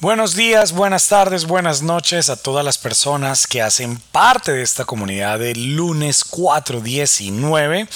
Buenos días, buenas tardes, buenas noches a todas las personas que hacen parte de esta comunidad de lunes 419.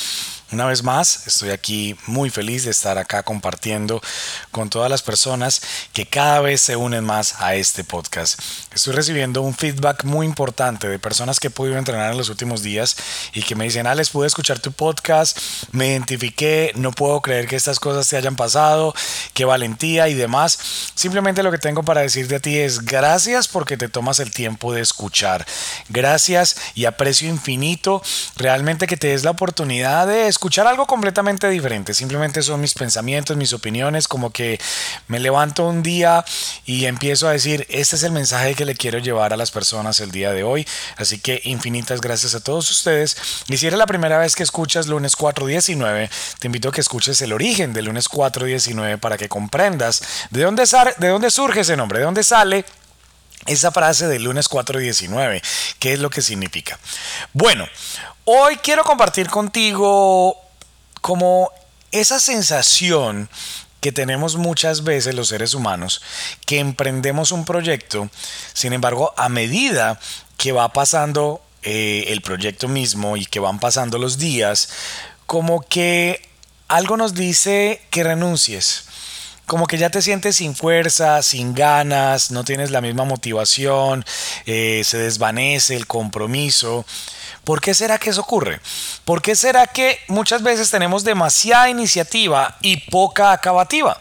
Una vez más, estoy aquí muy feliz de estar acá compartiendo con todas las personas que cada vez se unen más a este podcast. Estoy recibiendo un feedback muy importante de personas que he podido entrenar en los últimos días y que me dicen, Alex, pude escuchar tu podcast, me identifiqué, no puedo creer que estas cosas te hayan pasado, qué valentía y demás. Simplemente lo que tengo para decirte a ti es gracias porque te tomas el tiempo de escuchar. Gracias y aprecio infinito realmente que te des la oportunidad de escuchar escuchar algo completamente diferente. Simplemente son mis pensamientos, mis opiniones, como que me levanto un día y empiezo a decir, este es el mensaje que le quiero llevar a las personas el día de hoy. Así que infinitas gracias a todos ustedes. Y si eres la primera vez que escuchas lunes 419, te invito a que escuches el origen del lunes 419 para que comprendas de dónde, de dónde surge ese nombre, de dónde sale esa frase del lunes 419, ¿qué es lo que significa? Bueno, hoy quiero compartir contigo como esa sensación que tenemos muchas veces los seres humanos, que emprendemos un proyecto, sin embargo, a medida que va pasando eh, el proyecto mismo y que van pasando los días, como que algo nos dice que renuncies, como que ya te sientes sin fuerza, sin ganas, no tienes la misma motivación, eh, se desvanece el compromiso. ¿Por qué será que eso ocurre? ¿Por qué será que muchas veces tenemos demasiada iniciativa y poca acabativa?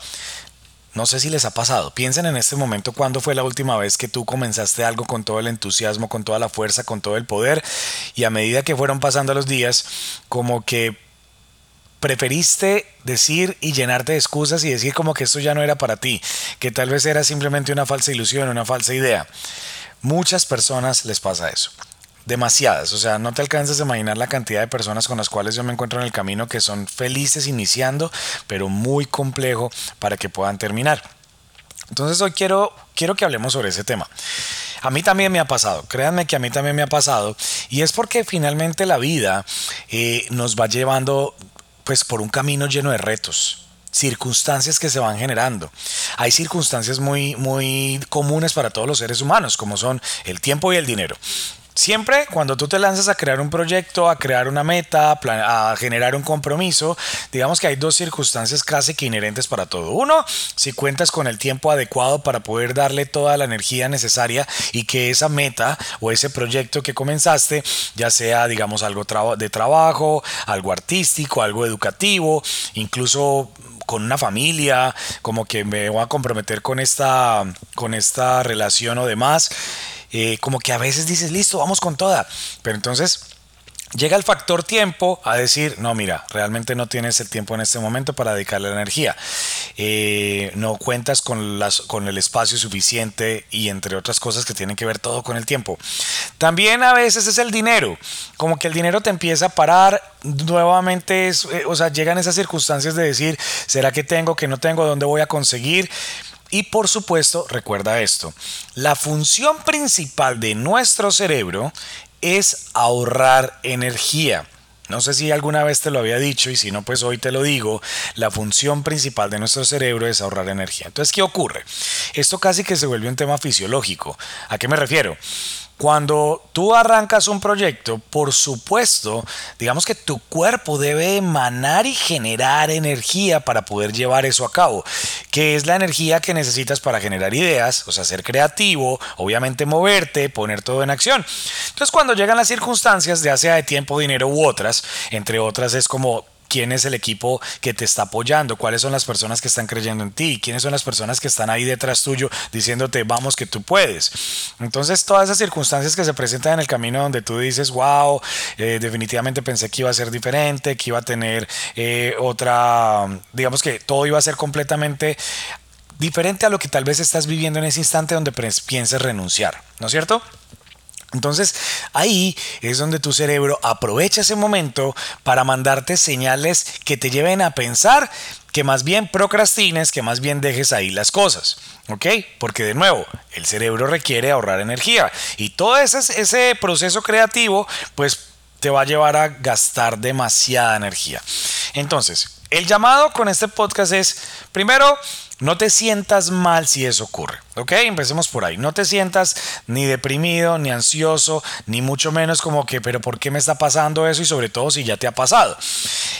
No sé si les ha pasado. Piensen en este momento cuándo fue la última vez que tú comenzaste algo con todo el entusiasmo, con toda la fuerza, con todo el poder y a medida que fueron pasando los días, como que preferiste decir y llenarte de excusas y decir como que esto ya no era para ti, que tal vez era simplemente una falsa ilusión, una falsa idea. Muchas personas les pasa eso demasiadas, o sea, no te alcanzas a imaginar la cantidad de personas con las cuales yo me encuentro en el camino que son felices iniciando, pero muy complejo para que puedan terminar. Entonces hoy quiero, quiero que hablemos sobre ese tema. A mí también me ha pasado, créanme que a mí también me ha pasado, y es porque finalmente la vida eh, nos va llevando pues por un camino lleno de retos circunstancias que se van generando. Hay circunstancias muy, muy comunes para todos los seres humanos, como son el tiempo y el dinero. Siempre cuando tú te lanzas a crear un proyecto, a crear una meta, a generar un compromiso, digamos que hay dos circunstancias casi que inherentes para todo. Uno, si cuentas con el tiempo adecuado para poder darle toda la energía necesaria y que esa meta o ese proyecto que comenzaste, ya sea digamos algo de trabajo, algo artístico, algo educativo, incluso con una familia, como que me voy a comprometer con esta, con esta relación o demás eh, como que a veces dices, listo, vamos con toda. Pero entonces llega el factor tiempo a decir, no, mira, realmente no tienes el tiempo en este momento para dedicarle la energía. Eh, no cuentas con, las, con el espacio suficiente y entre otras cosas que tienen que ver todo con el tiempo. También a veces es el dinero, como que el dinero te empieza a parar, nuevamente, eh, o sea, llegan esas circunstancias de decir, ¿será que tengo, que no tengo, dónde voy a conseguir? Y por supuesto, recuerda esto, la función principal de nuestro cerebro es ahorrar energía. No sé si alguna vez te lo había dicho y si no, pues hoy te lo digo. La función principal de nuestro cerebro es ahorrar energía. Entonces, ¿qué ocurre? Esto casi que se vuelve un tema fisiológico. ¿A qué me refiero? Cuando tú arrancas un proyecto, por supuesto, digamos que tu cuerpo debe emanar y generar energía para poder llevar eso a cabo, que es la energía que necesitas para generar ideas, o sea, ser creativo, obviamente moverte, poner todo en acción. Entonces, cuando llegan las circunstancias, ya sea de tiempo, dinero u otras, entre otras es como quién es el equipo que te está apoyando, cuáles son las personas que están creyendo en ti, quiénes son las personas que están ahí detrás tuyo diciéndote, vamos que tú puedes. Entonces, todas esas circunstancias que se presentan en el camino donde tú dices, wow, eh, definitivamente pensé que iba a ser diferente, que iba a tener eh, otra, digamos que todo iba a ser completamente diferente a lo que tal vez estás viviendo en ese instante donde pienses renunciar, ¿no es cierto? Entonces ahí es donde tu cerebro aprovecha ese momento para mandarte señales que te lleven a pensar que más bien procrastines, que más bien dejes ahí las cosas. ¿Ok? Porque de nuevo, el cerebro requiere ahorrar energía y todo ese, ese proceso creativo pues te va a llevar a gastar demasiada energía. Entonces, el llamado con este podcast es, primero, no te sientas mal si eso ocurre. ¿Ok? Empecemos por ahí. No te sientas ni deprimido, ni ansioso, ni mucho menos como que, pero ¿por qué me está pasando eso? Y sobre todo si ya te ha pasado.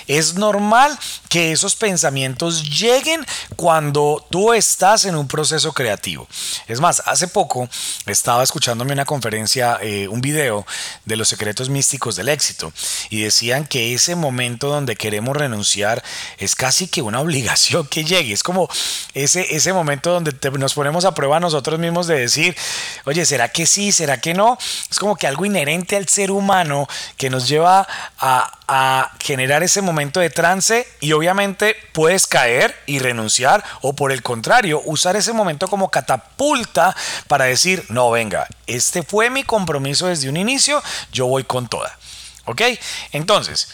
Es normal que esos pensamientos lleguen cuando tú estás en un proceso creativo. Es más, hace poco estaba escuchándome una conferencia, eh, un video de los secretos místicos del éxito y decían que ese momento donde queremos renunciar es casi que una obligación que llegue. Es como ese, ese momento donde nos ponemos a prueba nosotros mismos de decir, oye, ¿será que sí? ¿Será que no? Es como que algo inherente al ser humano que nos lleva a, a generar ese momento de trance y obviamente puedes caer y renunciar o por el contrario, usar ese momento como catapulta para decir, no, venga, este fue mi compromiso desde un inicio, yo voy con toda. ¿Ok? Entonces,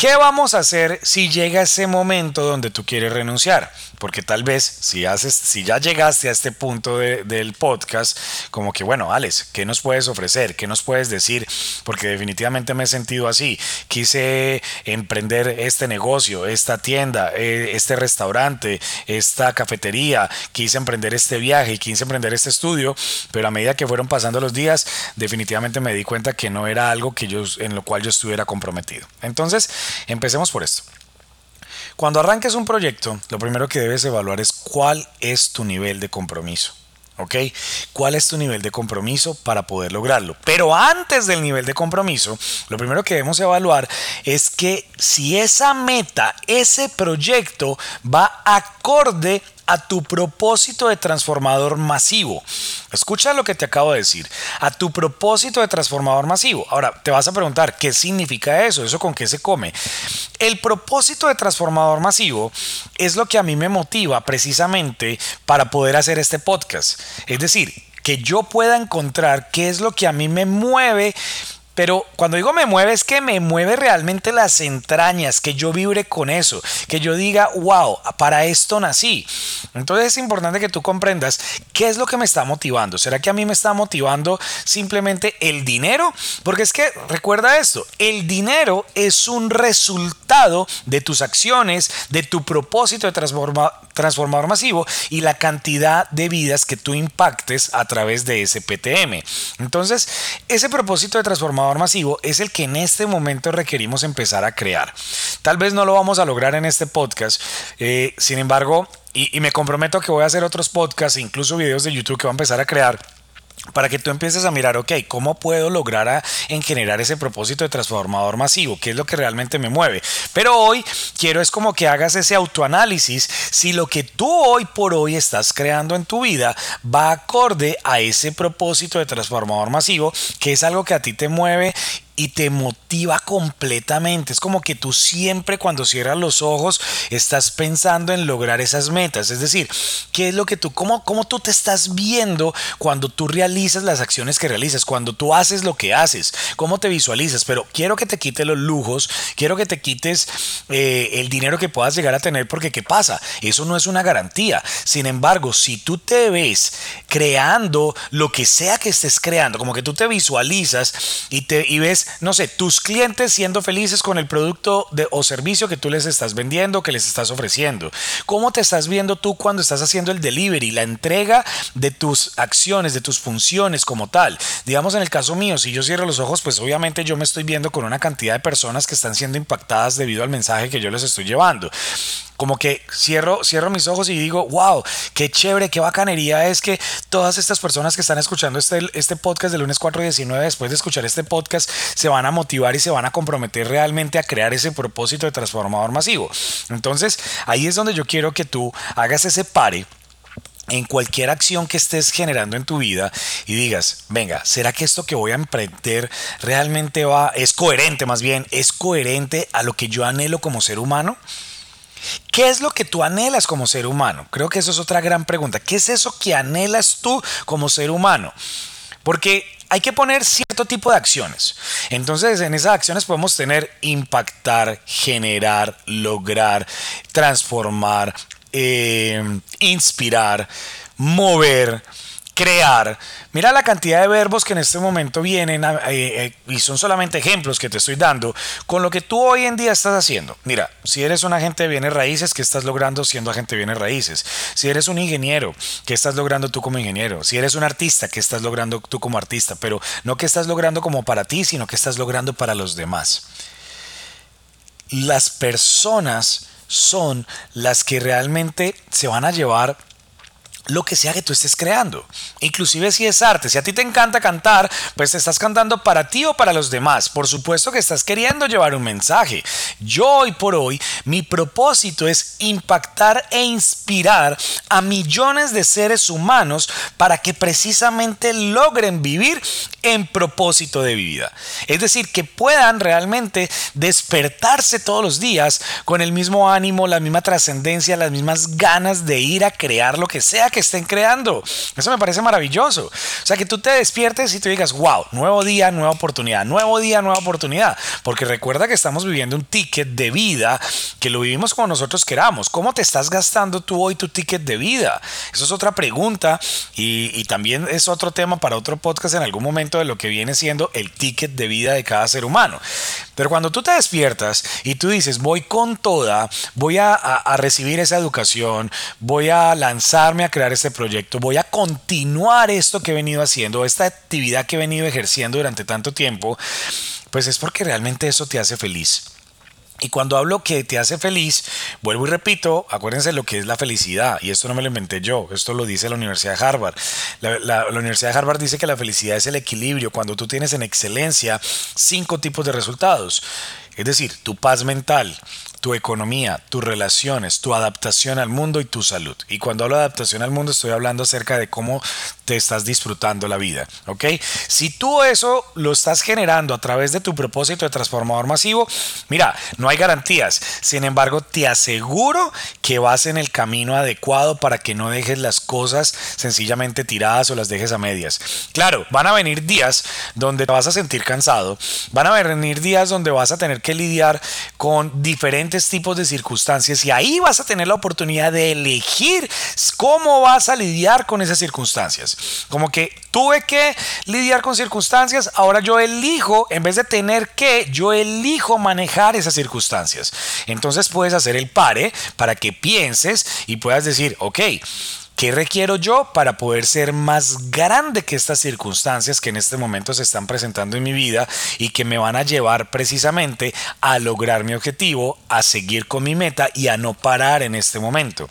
¿Qué vamos a hacer si llega ese momento donde tú quieres renunciar? Porque tal vez si haces, si ya llegaste a este punto del podcast, como que bueno, Alex, ¿qué nos puedes ofrecer? ¿Qué nos puedes decir? Porque definitivamente me he sentido así. Quise emprender este negocio, esta tienda, eh, este restaurante, esta cafetería. Quise emprender este viaje quise emprender este estudio, pero a medida que fueron pasando los días, definitivamente me di cuenta que no era algo que yo, en lo cual yo estuviera comprometido. Entonces, Empecemos por esto. Cuando arranques un proyecto, lo primero que debes evaluar es cuál es tu nivel de compromiso. ¿Ok? ¿Cuál es tu nivel de compromiso para poder lograrlo? Pero antes del nivel de compromiso, lo primero que debemos evaluar es que si esa meta, ese proyecto va acorde a tu propósito de transformador masivo. Escucha lo que te acabo de decir. A tu propósito de transformador masivo. Ahora, te vas a preguntar, ¿qué significa eso? ¿Eso con qué se come? El propósito de transformador masivo es lo que a mí me motiva precisamente para poder hacer este podcast. Es decir, que yo pueda encontrar qué es lo que a mí me mueve pero cuando digo me mueve es que me mueve realmente las entrañas, que yo vibre con eso, que yo diga, wow, para esto nací. Entonces es importante que tú comprendas qué es lo que me está motivando. ¿Será que a mí me está motivando simplemente el dinero? Porque es que recuerda esto, el dinero es un resultado de tus acciones, de tu propósito de transformador masivo y la cantidad de vidas que tú impactes a través de ese PTM. Entonces, ese propósito de transformador masivo es el que en este momento requerimos empezar a crear. Tal vez no lo vamos a lograr en este podcast, eh, sin embargo, y, me comprometo que voy a hacer otros podcasts, incluso videos de YouTube que voy a empezar a crear para que tú empieces a mirar, ok, ¿cómo puedo lograr en generar ese propósito de transformador masivo? ¿Qué es lo que realmente me mueve? Pero hoy quiero es como que hagas ese autoanálisis si lo que tú hoy por hoy estás creando en tu vida va acorde a ese propósito de transformador masivo, que es algo que a ti te mueve y te motiva completamente. Es como que tú siempre cuando cierras los ojos estás pensando en lograr esas metas. Es decir, ¿qué es lo que tú, cómo, cómo tú te estás viendo cuando tú realizas las acciones que realizas, cuando tú haces lo que haces, cómo te visualizas? Pero quiero que te quites los lujos, quiero que te quites eh, el dinero que puedas llegar a tener, porque ¿qué pasa? Eso no es una garantía. Sin embargo, si tú te ves creando lo que sea que estés creando, como que tú te visualizas y, te, y ves no sé, tus clientes siendo felices con el producto de, o servicio que tú les estás vendiendo, que les estás ofreciendo. ¿Cómo te estás viendo tú cuando estás haciendo el delivery, la entrega de tus acciones, de tus funciones como tal? Digamos en el caso mío, si yo cierro los ojos, pues obviamente yo me estoy viendo con una cantidad de personas que están siendo impactadas debido al mensaje que yo les estoy llevando como que cierro, cierro mis ojos y digo, wow, qué chévere, qué bacanería es que todas estas personas que están escuchando este, este podcast de lunes 4.19, después de escuchar este podcast, se van a motivar y se van a comprometer realmente a crear ese propósito de transformador masivo. Entonces, ahí es donde yo quiero que tú hagas ese pare en cualquier acción que estés generando en tu vida y digas, venga, ¿será que esto que voy a emprender realmente va, es coherente más bien, es coherente a lo que yo anhelo como ser humano? ¿Qué es lo que tú anhelas como ser humano? Creo que eso es otra gran pregunta. ¿Qué es eso que anhelas tú como ser humano? Porque hay que poner cierto tipo de acciones. Entonces, en esas acciones podemos tener impactar, generar, lograr, transformar, eh, inspirar, mover, crear. Mira la cantidad de verbos que en este momento vienen eh, eh, y son solamente ejemplos que te estoy dando con lo que tú hoy en día estás haciendo. Mira, si eres un agente de bienes raíces, ¿qué estás logrando siendo agente de bienes raíces? Si eres un ingeniero, ¿qué estás logrando tú como ingeniero? Si eres un artista, ¿qué estás logrando tú como artista? Pero no que estás logrando como para ti, sino que estás logrando para los demás. Las personas son las que realmente se van a llevar lo que sea que tú estés creando. Inclusive si es arte, si a ti te encanta cantar, pues te estás cantando para ti o para los demás. Por supuesto que estás queriendo llevar un mensaje. Yo hoy por hoy, mi propósito es impactar e inspirar a millones de seres humanos para que precisamente logren vivir en propósito de vida. Es decir, que puedan realmente despertarse todos los días con el mismo ánimo, la misma trascendencia, las mismas ganas de ir a crear lo que sea que estén creando. Eso me parece maravilloso. O sea, que tú te despiertes y te digas, wow, nuevo día, nueva oportunidad, nuevo día, nueva oportunidad. Porque recuerda que estamos viviendo un ticket de vida que lo vivimos como nosotros queramos. ¿Cómo te estás gastando tú hoy tu ticket de vida? Eso es otra pregunta y, y también es otro tema para otro podcast en algún momento de lo que viene siendo el ticket de vida de cada ser humano. Pero cuando tú te despiertas y tú dices, voy con toda, voy a, a, a recibir esa educación, voy a lanzarme a crear este proyecto, voy a continuar esto que he venido haciendo, esta actividad que he venido ejerciendo durante tanto tiempo, pues es porque realmente eso te hace feliz. Y cuando hablo que te hace feliz, vuelvo y repito, acuérdense lo que es la felicidad. Y esto no me lo inventé yo, esto lo dice la Universidad de Harvard. La, la, Universidad de Harvard dice que la felicidad es el equilibrio cuando tú tienes en excelencia cinco tipos de resultados. Es decir, tu paz mental, tu economía, tus relaciones, tu adaptación al mundo y tu salud. Y cuando hablo de adaptación al mundo estoy hablando acerca de cómo te estás disfrutando la vida, ¿ok? Si tú eso lo estás generando a través de tu propósito de transformador masivo, mira, no hay garantías. Sin embargo, te aseguro que vas en el camino adecuado para que no dejes las cosas sencillamente tiradas o las dejes a medias. Claro, van a venir días donde te vas a sentir cansado, van a venir días donde vas a tener que lidiar con diferentes tipos de circunstancias y ahí vas a tener la oportunidad de elegir cómo vas a lidiar con esas circunstancias. Como que tuve que lidiar con circunstancias, ahora yo elijo, en vez de tener que, yo elijo manejar esas circunstancias. Entonces puedes hacer el pare para que pienses y puedas decir, ok, ¿Qué requiero yo para poder ser más grande que estas circunstancias que en este momento se están presentando en mi vida y que me van a llevar precisamente a lograr mi objetivo, a seguir con mi meta y a no parar en este momento?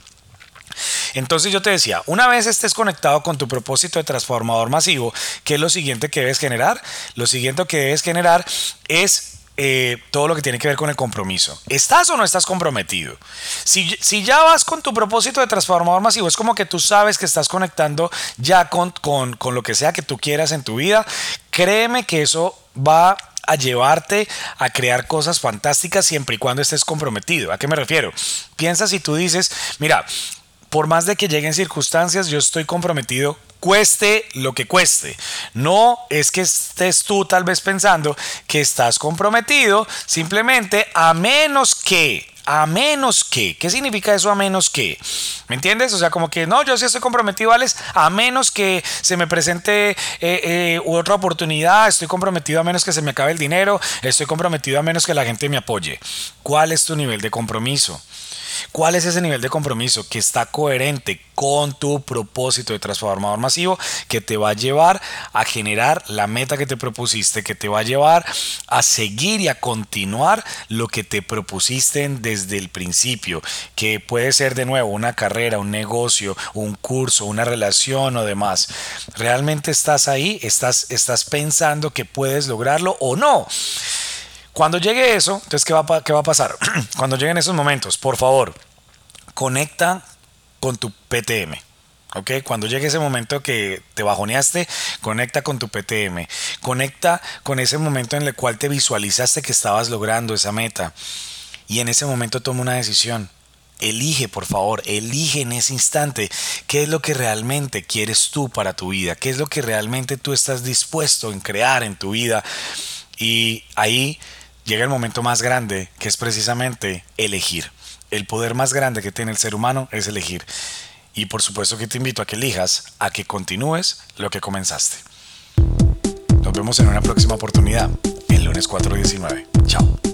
Entonces yo te decía, una vez estés conectado con tu propósito de transformador masivo, ¿qué es lo siguiente que debes generar? Lo siguiente que debes generar es eh, todo lo que tiene que ver con el compromiso. ¿Estás o no estás comprometido? Si, si, ya vas con tu propósito de transformador masivo, es como que tú sabes que estás conectando ya con, con, con lo que sea que tú quieras en tu vida, créeme que eso va a llevarte a crear cosas fantásticas siempre y cuando estés comprometido. ¿A qué me refiero? Piensa si tú dices, mira, por más de que lleguen circunstancias, yo estoy comprometido cueste lo que cueste. No es que estés tú tal vez pensando que estás comprometido, simplemente a menos que, a menos que, ¿qué significa eso a menos que? ¿Me entiendes? O sea, como que no, yo sí estoy comprometido, Alex, a menos que se me presente eh, eh, otra oportunidad, estoy comprometido a menos que se me acabe el dinero, estoy comprometido a menos que la gente me apoye. ¿Cuál es tu nivel de compromiso? ¿Cuál es ese nivel de compromiso que está coherente con tu propósito de transformador masivo que te va a llevar a generar la meta que te propusiste, que te va a llevar a seguir y a continuar lo que te propusiste desde el principio, que puede ser de nuevo una carrera, un negocio, un curso, una relación o demás. ¿Realmente estás ahí? ¿Estás, estás pensando que puedes lograrlo o no? Cuando llegue eso, entonces, ¿qué va, qué va a pasar? Cuando lleguen esos momentos, por favor, conecta con tu PTM. ¿ok? Cuando llegue ese momento que te bajoneaste, conecta con tu PTM. Conecta con ese momento en el cual te visualizaste que estabas logrando esa meta. Y en ese momento toma una decisión. Elige, por favor, elige en ese instante qué es lo que realmente quieres tú para tu vida, qué es lo que realmente tú estás dispuesto en crear en tu vida. Y ahí llega el momento más grande, que es precisamente elegir. El poder más grande que tiene el ser humano es elegir. Y por supuesto que te invito a que elijas, a que continúes lo que comenzaste. Nos vemos en una próxima oportunidad, el lunes 4.19. Chao.